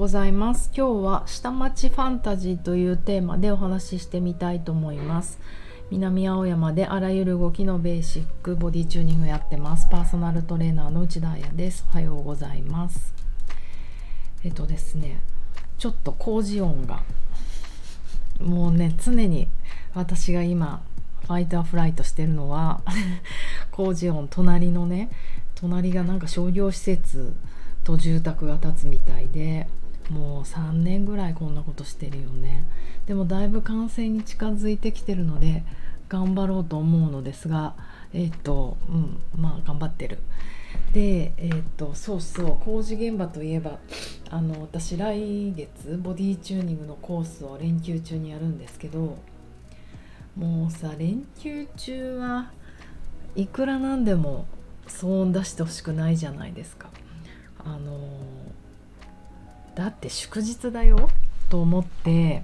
ございます。今日は下町ファンタジーというテーマでお話ししてみたいと思います。南青山であらゆる動きのベーシックボディチューニングやってます。パーソナルトレーナーの内田彩です。おはようございます。えっとですねちょっと工事音がもうね常に私が今ファイターフライトしてるのは 工事音隣のね隣がなんか商業施設と住宅が建つみたいでもう3年ぐらいこんなことしてるよね。でもだいぶ完成に近づいてきてるので頑張ろうと思うのですがえっ、とうんまあ頑張ってる。でえっ、とそうそう工事現場といえばあの私来月ボディチューニングのコースを連休中にやるんですけどもうさ連休中はいくらなんでも騒音出してほしくないじゃないですか。あのだって祝日だよと思って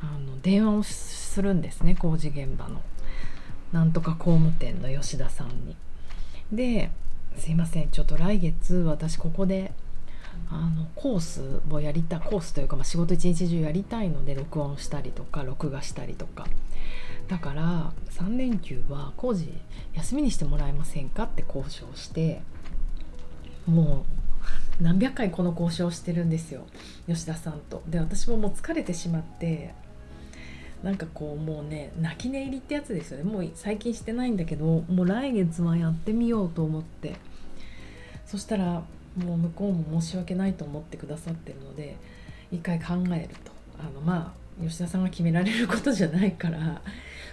あの電話をするんですね工事現場のなんとか工務店の吉田さんに。ですいませんちょっと来月私ここであのコースをやりたコースというか、まあ、仕事一日中やりたいので録音したりとか録画したりとかだから3連休は工事休みにしてもらえませんかって交渉してもう何百回この交渉してるんですよ。吉田さんと。で私ももう疲れてしまってなんかこうもうね泣き寝入りってやつですよね。もう最近してないんだけどもう来月はやってみようと思って。そしたらもう向こうも申し訳ないと思ってくださってるので一回考えると。あのまあ吉田さんが決められることじゃないから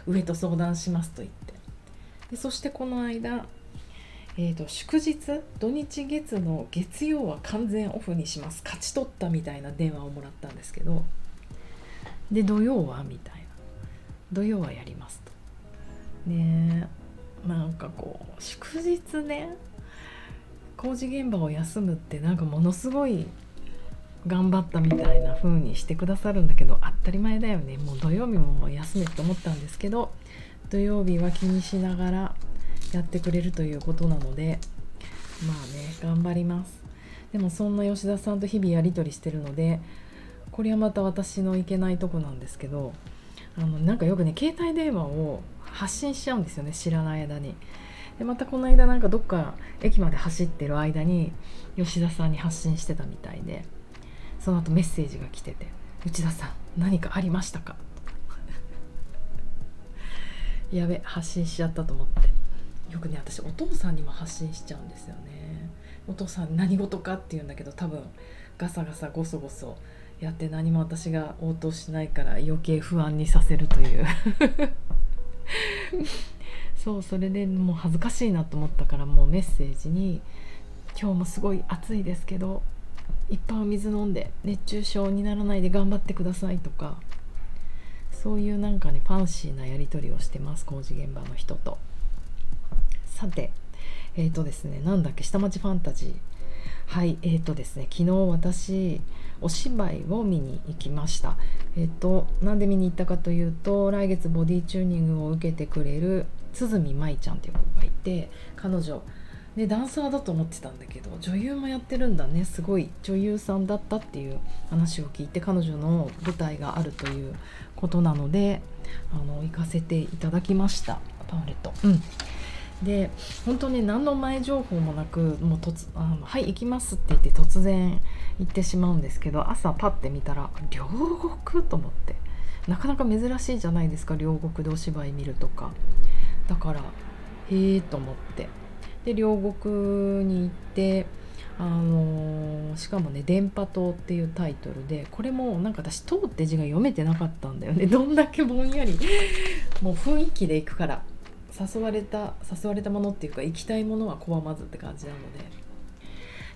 上と相談しますと言って。でそしてこの間えーと、祝日？土日月の月曜は完全オフにします。勝ち取ったみたいな電話をもらったんですけど。で土曜はみたいな。土曜はやりますと。ねなんかこう祝日ね工事現場を休むってなんかものすごい頑張ったみたいな風にしてくださるんだけど当たり前だよね。もう土曜日も休めって思ったんですけど土曜日は気にしながらやってくれるということなのでまあね頑張りますでもそんな吉田さんと日々やり取りしてるのでこれはまた私のいけないとこなんですけどあのなんかよくね携帯電話を発信しちゃうんですよね知らない間に。でまたこの間なんかどっか駅まで走ってる間に吉田さんに発信してたみたいでその後メッセージが来てて「内田さん何かありましたか?」やべ発信しちゃったと思ってよくね私お父さんにも発信しちゃうんですよねお父さん何事かって言うんだけど多分ガサガサゴソゴソやって何も私が応答しないから余計不安にさせるという そうそれでもう恥ずかしいなと思ったからもうメッセージに「今日もすごい暑いですけどいっぱいお水飲んで熱中症にならないで頑張ってください」とかそういうなんかねファンシーなやり取りをしてます工事現場の人と。さてえっ、ー、とですねなんだっけ下町ファンタジー。はいえーとですね昨日私お芝居を見に行きました。えっ、ー、となんで見に行ったかというと来月ボディチューニングを受けてくれる鼓舞ちゃんっていう子がいて彼女ね、ダンサーだと思ってたんだけど女優もやってるんだねすごい女優さんだったっていう話を聞いて彼女の舞台があるということなのであの行かせていただきましたパンフレット。うん。で本当に何の前情報もなくもう突あのはい行きますって言って突然行ってしまうんですけど朝パッて見たら両国と思ってなかなか珍しいじゃないですか両国でお芝居見るとか。だからへえと思って。で両国に行ってあのー、しかもね「電波塔」っていうタイトルでこれもなんか私「塔」って字が読めてなかったんだよね。どんだけぼんやりもう雰囲気で行くから。誘われた誘われたものっていうか行きたいものは拒まずって感じなので。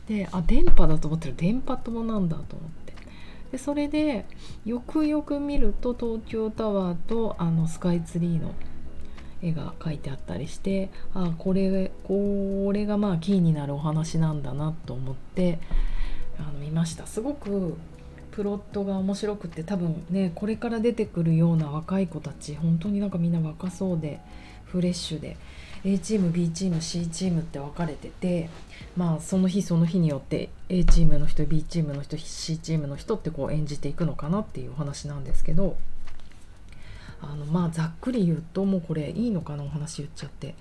であ電波だと思ってる。電波塔なんだと思って。でそれでよくよく見ると東京タワーとあのスカイツリーの絵が描いてあったりしてあこれこれがまあキーになるお話なんだなと思ってあの見ました。すごくプロットが面白くて多分ねこれから出てくるような若い子たち本当になんかみんな若そうでフレッシュで A チーム B チーム C チームって分かれててまあその日その日によって A チームの人 B チームの人 C チームの人ってこう演じていくのかなっていうお話なんですけどあのまあざっくり言うともうこれいいのかなお話言っちゃって。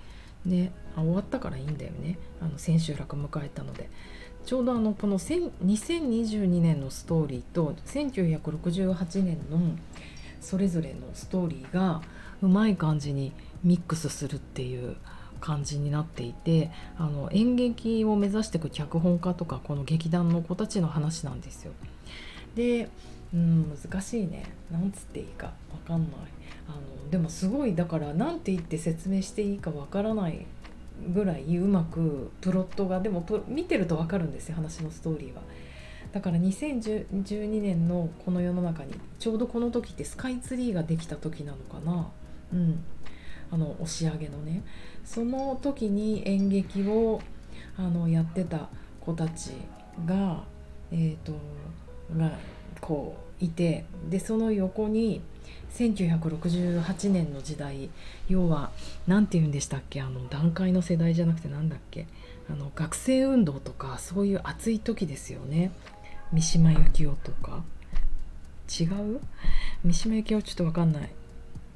ねあ終わったからいいんだよね。あの千秋楽迎えたので。ちょうどあのこの2022年のストーリーと1968年のそれぞれのストーリーがうまい感じにミックスするっていう感じになっていてあの演劇を目指していく脚本家とかこの劇団の子たちの話なんですよ。でうん難しいねなんつっていいか分かんないあのでもすごいだから何て言って説明していいか分からないぐらいうまくプロットがでも見てると分かるんですよ話のストーリーは。だから2012年のこの世の中にちょうどこの時ってスカイツリーができた時なのかな。うん。あの押し上げのね。その時に演劇をあのやってた子たちがえ、ー、とがこういてでその横に1968年の時代要は何て言うんでしたっけ？あの段階の世代じゃなくて何だっけ？あの学生運動とかそういう熱い時ですよね。三島由紀夫とか？違う？三島由紀夫ちょっと分かんない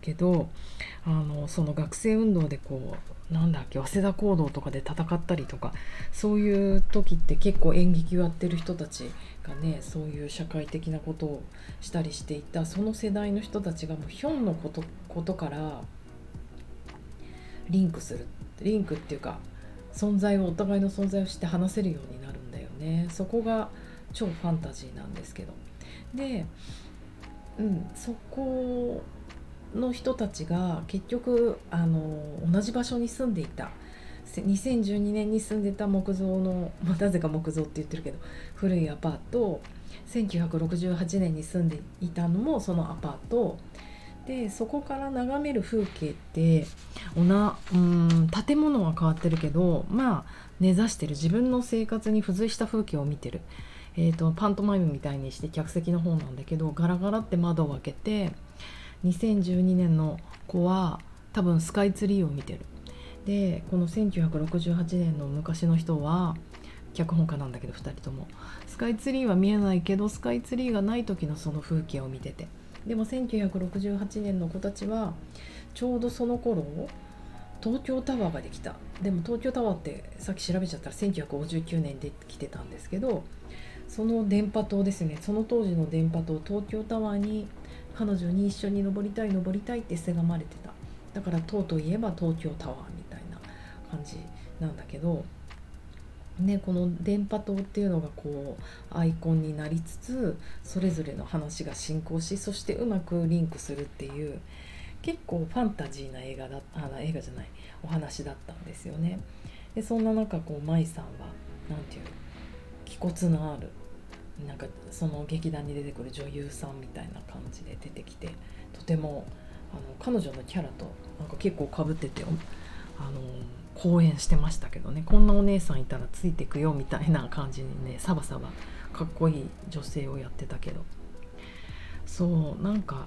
けどあのその学生運動でこうなんだっけ早稲田講堂とかで戦ったりとかそういう時って結構演劇をやってる人たちがねそういう社会的なことをしたりしていたその世代の人たちがもうヒョンのことことからリンクするリンクっていうか存在をお互いの存在をして話せるようになるんだよね。そこが超ファンタジーなんですけど。で、うん、そこの人たちが結局あの同じ場所に住んでいた。2012年に住んでた木造の、なぜか木造って言ってるけど古いアパート1968年に住んでいたのもそのアパート。でそこから眺める風景っておなうん建物は変わってるけどまあ根ざしてる。自分の生活に付随した風景を見てる、えーと、パントマイムみたいにして客席の方なんだけどガラガラって窓を開けて2012年の子は多分スカイツリーを見てる。でこの1968年の昔の人は脚本家なんだけど2人とも。スカイツリーは見えないけどスカイツリーがない時のその風景を見てて。でも1968年の子たちはちょうどその頃東京タワーができた。でも東京タワーってさっき調べちゃったら1959年できてたんですけどその電波塔ですね。その当時の電波塔東京タワーに彼女に一緒に登りたい登りたいってせがまれてた。だから塔といえば東京タワーみたいな感じなんだけどね、この電波塔っていうのがこうアイコンになりつつそれぞれの話が進行しそしてうまくリンクするっていう結構ファンタジーな映画だあ映画じゃないお話だったんですよね。でそんな中こう舞さんは何て言う骨のあるなんかその劇団に出てくる女優さんみたいな感じで出てきてとてもあの彼女のキャラとなんか結構かぶっててあの講演してましたけどね。こんなお姉さんいたらついてくよみたいな感じにねサバサバかっこいい女性をやってたけど。そうなんか、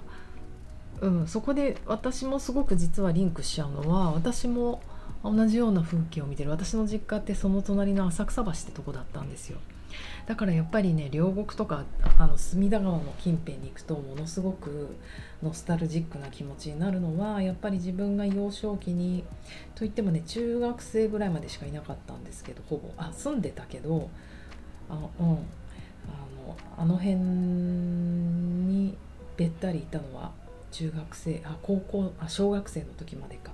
うん、そこで私もすごく実はリンクしちゃうのは私も同じような風景を見てる。私の実家ってその隣の浅草橋ってとこだったんですよ。だからやっぱりね両国とかあの隅田川の近辺に行くとものすごくノスタルジックな気持ちになるのはやっぱり自分が幼少期にといってもね中学生ぐらいまでしかいなかったんですけどほぼ。あ住んでたけどあ,、うん、あのあの辺にべったりいたのは中学生あ高校あ小学生の時までか。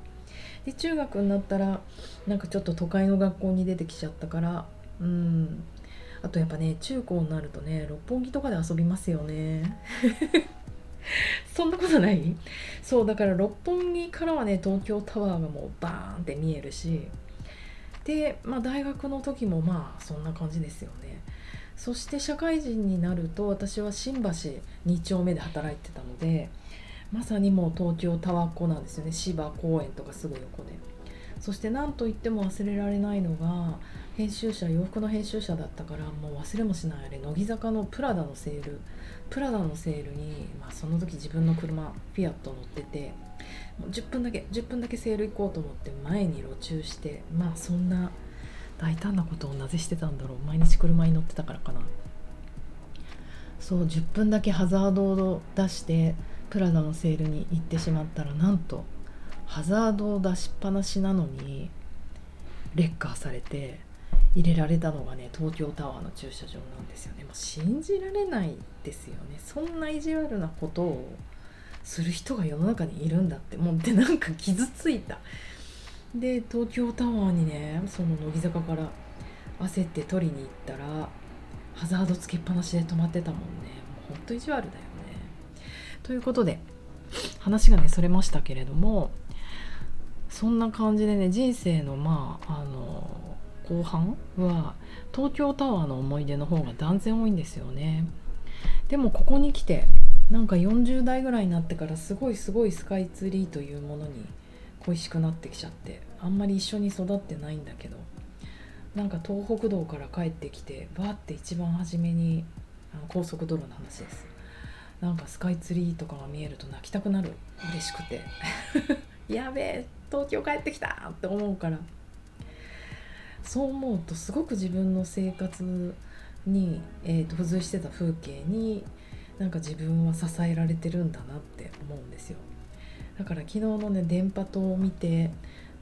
で中学になったらなんかちょっと都会の学校に出てきちゃったからうん。あとやっぱね中高になるとね六本木とかで遊びますよね。そんなことない？そうだから六本木からはね東京タワーがもうバーンって見えるしで、まあ、大学の時もまあそんな感じですよね。そして社会人になると私は新橋2丁目で働いてたのでまさにもう東京タワーっ子なんですよね。芝公園とかすぐ横でそして何と言っても忘れられないのが編集者洋服の編集者だったからもう忘れもしないあれ乃木坂のプラダのセール。プラダのセールに、まあ、その時自分の車フィアット乗っててもう10分だけ10分だけセール行こうと思って前に路駐してまあそんな大胆なことをなぜしてたんだろう。毎日車に乗ってたからかな。そう10分だけハザードを出してプラダのセールに行ってしまったらなんとハザードを出しっぱなしなのにレッカーされて入れられたのがね東京タワーの駐車場なんですよね。もう信じられないですよね。そんな意地悪なことをする人が世の中にいるんだってもうでなんか傷ついた。で東京タワーにねその乃木坂から焦って取りに行ったらハザードつけっぱなしで止まってたもんね。もうほんと意地悪だよね。ということで話がねそれましたけれどもそんな感じでね人生のまああの後半は東京タワーの思い出の方が断然多いんですよね。でもここに来てなんか40代ぐらいになってからすごいすごいスカイツリーというものに恋しくなってきちゃってあんまり一緒に育ってないんだけどなんか東北道から帰ってきてバーって一番初めにあの高速道路の話です。なんかスカイツリーとかが見えると泣きたくなる。嬉しくて。やべえ東京帰ってきたって思うから。そう思うとすごく自分の生活に、えーと、付随してた風景になんか自分は支えられてるんだなって思うんですよ。だから昨日のね電波塔を見て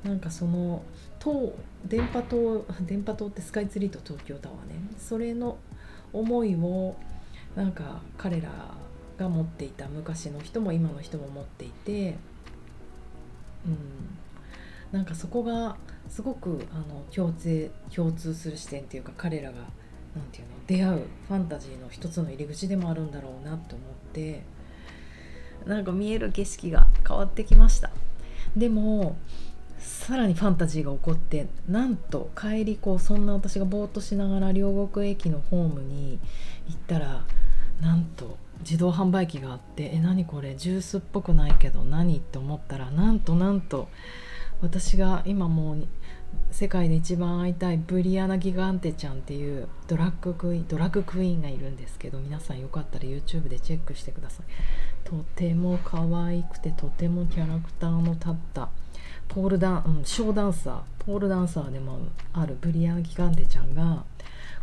なんかその塔電波塔電波塔ってスカイツリーと東京タワーね。それの思いをなんか彼らが持っていた昔の人も今の人も持っていてうん。なんかそこがすごくあの共通共通する視点っていうか彼らが何て言うの出会うファンタジーの一つの入り口でもあるんだろうなと思って。なんか見える景色が変わってきました。でもさらにファンタジーが起こってなんと帰りこうそんな私がぼーっとしながら両国駅のホームに行ったらなんと自動販売機があってえ何これ？ジュースっぽくないけど何？って思ったらなんとなんと私が今もう世界で一番会いたいブリアナ・ギガンテちゃんっていうドラッグクイーンドラッグクイーンがいるんですけど皆さんよかったら YouTube でチェックしてください。とても可愛くてとてもキャラクターの立ったポールダン、うん、ショーダンサーポールダンサーでもあるブリアナ・ギガンテちゃんが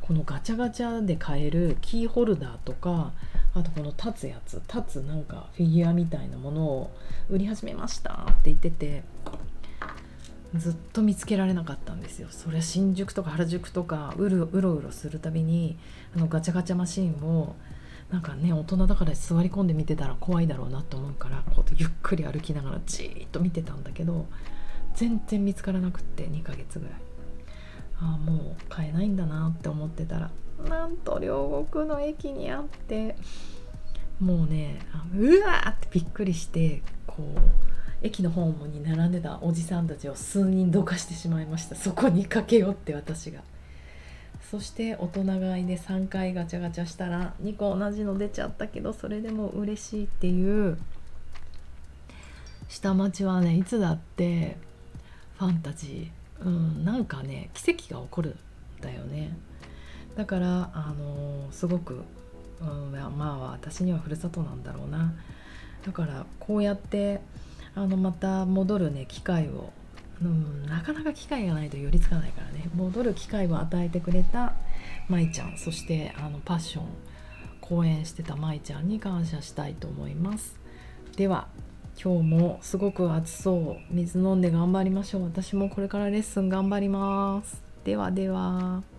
このガチャガチャで買えるキーホルダーとかあとこの立つやつ立つなんかフィギュアみたいなものを売り始めましたって言っててずっと見つけられなかったんですよ。それ新宿とか原宿とかうるうろうろするたびにあのガチャガチャマシンをなんかね大人だから座り込んで見てたら怖いだろうなと思うからこうゆっくり歩きながらじーっと見てたんだけど全然見つからなくって2ヶ月ぐらい。ああもう買えないんだなって思ってたらなんと両国の駅にあってもうねうわーってびっくりしてこう駅のホームに並んでたおじさんたちを数人どかしてしまいました。そこに駆け寄って私が。そして大人買いで3回ガチャガチャしたら2個同じの出ちゃったけどそれでも嬉しいっていう下町はねいつだってファンタジー。うんなんかね奇跡が起こるんだよね。だからあの、すごく、うん、まあ私にはふるさとなんだろうな。だからこうやってあのまた戻るね機会を、うん、なかなか機会がないと寄りつかないからね。戻る機会を与えてくれた舞ちゃん。そしてあのパッション。講演してた舞ちゃんに感謝したいと思います。では今日もすごく暑そう。水飲んで頑張りましょう。私もこれからレッスン頑張ります。ではでは。